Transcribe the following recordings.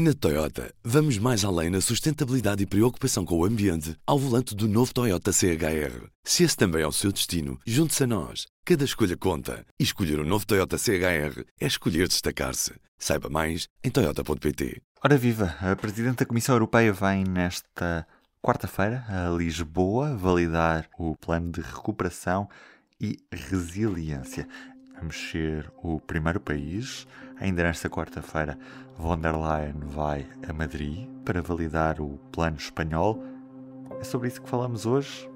Na Toyota, vamos mais além na sustentabilidade e preocupação com o ambiente ao volante do novo Toyota CHR. Se esse também é o seu destino, junte-se a nós. Cada escolha conta. E escolher o um novo Toyota CHR é escolher destacar-se. Saiba mais em Toyota.pt. Ora viva, a Presidente da Comissão Europeia vem nesta quarta-feira a Lisboa validar o plano de recuperação e resiliência. Vamos ser o primeiro país. Ainda nesta quarta-feira, von der Leyen vai a Madrid para validar o plano espanhol. É sobre isso que falamos hoje.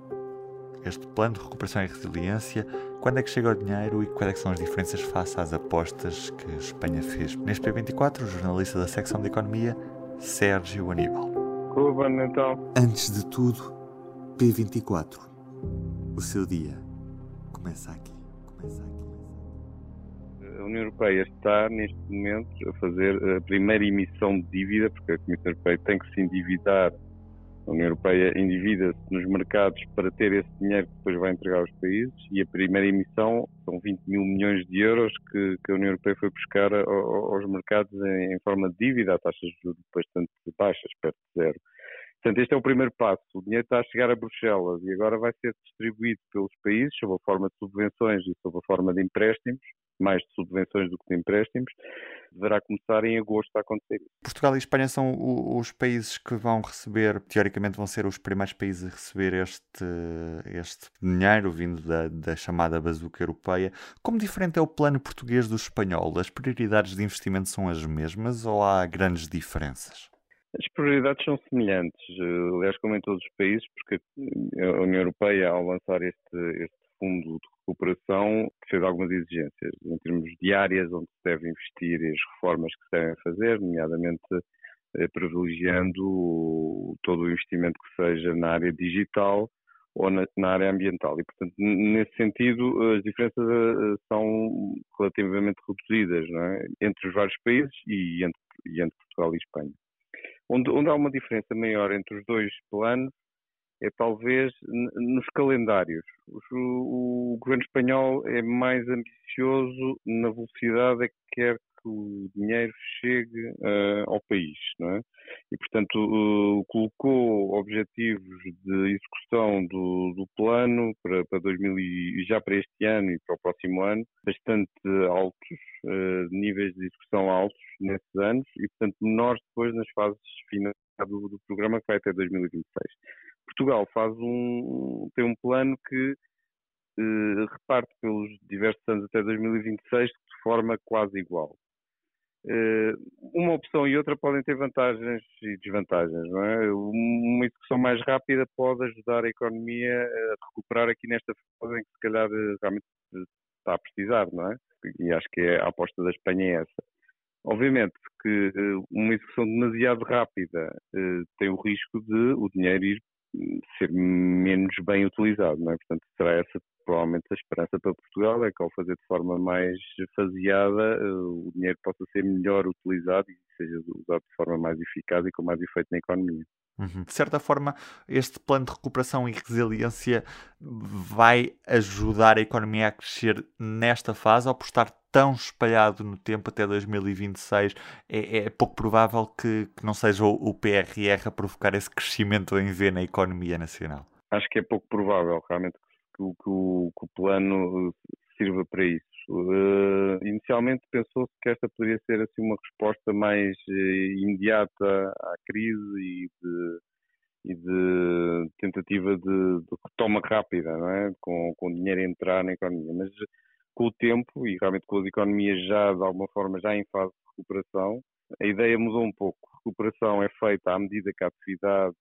Este plano de recuperação e resiliência, quando é que chega o dinheiro e quais é são as diferenças face às apostas que a Espanha fez? Neste P24, o jornalista da secção de Economia, Sérgio Aníbal. Ruben, então. Antes de tudo, P24. O seu dia começa aqui. Começa aqui. A União Europeia está, neste momento, a fazer a primeira emissão de dívida, porque a Comissão Europeia tem que se endividar. A União Europeia endivida-se nos mercados para ter esse dinheiro que depois vai entregar aos países e a primeira emissão são 20 mil milhões de euros que, que a União Europeia foi buscar aos mercados em, em, forma de dívida a taxas de juros bastante baixas, perto de zero. Portanto, este é o primeiro passo. O dinheiro está a chegar a Bruxelas e agora vai ser distribuído pelos países sob a forma de subvenções e sob a forma de empréstimos, mais de subvenções do que de empréstimos. Deverá começar em agosto a acontecer. Portugal e Espanha são os países que vão receber, teoricamente vão ser os primeiros países a receber este, este dinheiro vindo da, da chamada bazuca europeia. Como diferente é o plano português do espanhol? As prioridades de investimento são as mesmas ou há grandes diferenças? As prioridades são semelhantes, aliás, como em todos os países, porque a União Europeia, ao lançar este, este fundo de recuperação, fez algumas exigências em termos de áreas onde se deve investir e as reformas que se devem fazer, nomeadamente eh, privilegiando todo o investimento que seja na área digital ou na, na, área ambiental. E, portanto, nesse sentido, as diferenças eh, são relativamente reduzidas é? entre os vários países e entre, e entre Portugal e Espanha. Onde, onde há uma diferença maior entre os dois planos é talvez nos calendários. O, o, governo espanhol é mais ambicioso na velocidade a que quer que o dinheiro chegue uh, ao país, não é? E, portanto, uh, colocou objetivos de execução do, do plano para, para 2000 e já para este ano e para o próximo ano, bastante altos, uh, níveis de execução altos nesses anos e, portanto, menores depois nas fases finais do, do programa que vai até 2026. Portugal faz um, tem um plano que reparte pelos diversos anos até 2026 de forma quase igual. Eh, uma opção e outra podem ter vantagens e desvantagens, não é? Uma execução mais rápida pode ajudar a economia a recuperar aqui nesta fase em que se calhar eh, realmente está a precisar, não é? E acho que é, a aposta da Espanha é essa. Obviamente que eh, uma execução demasiado rápida tem o risco de o dinheiro ir ser menos bem utilizado, não é? Portanto, será essa provavelmente a esperança para Portugal é que ao fazer de forma mais faseada eh, o dinheiro possa ser melhor utilizado e seja usado de forma mais eficaz e com mais efeito na economia. Uhum. De certa forma, este plano de recuperação e resiliência vai ajudar a economia a crescer nesta fase ou por estar tão espalhado no tempo até 2026, é, é pouco provável que, que não seja o, o PRR a provocar esse crescimento em V na economia nacional? Acho que é pouco provável, realmente, que, que, o, que o plano eh, sirva para isso. Uh, inicialmente pensou-se que esta poderia ser assim uma resposta mais uh, imediata à crise e de, e de tentativa de, de, retoma rápida, não é? com, com dinheiro a entrar na economia. Mas com o tempo e realmente com as economias já de alguma forma já em fase de recuperação, a ideia mudou um pouco. A recuperação é feita à medida que a atividade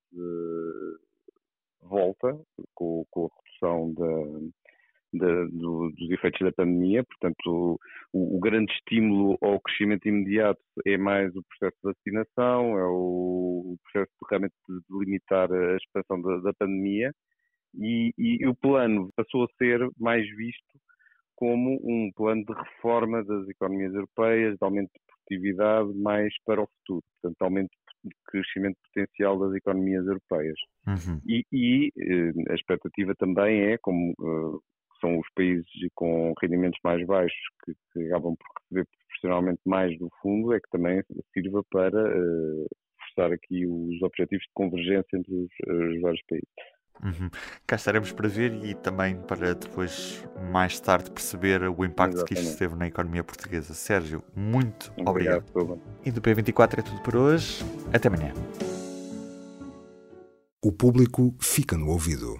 volta, com, com a redução da, da, do, dos efeitos da pandemia, portanto, o, o, grande estímulo ao crescimento imediato é mais o processo de vacinação, é o, o processo de, realmente de limitar a expansão da, da pandemia, e, e, o plano passou a ser mais visto como um plano de reforma das economias europeias, de aumento de produtividade mais para o futuro, portanto, aumento de crescimento potencial das economias europeias. Uhum. E, e, eh, a expectativa também é, como uh, são os países com rendimentos mais baixos que, que acabam por receber proporcionalmente mais do fundo, é que também sirva para uh, forçar aqui os objetivos de convergência entre os, os vários países. Uhum. Cá estaremos para ver e também para depois, mais tarde, perceber o impacto Exatamente. que isto teve na economia portuguesa. Sérgio, muito obrigado. obrigado. E do P24 é tudo por hoje. Até amanhã. O público fica no ouvido.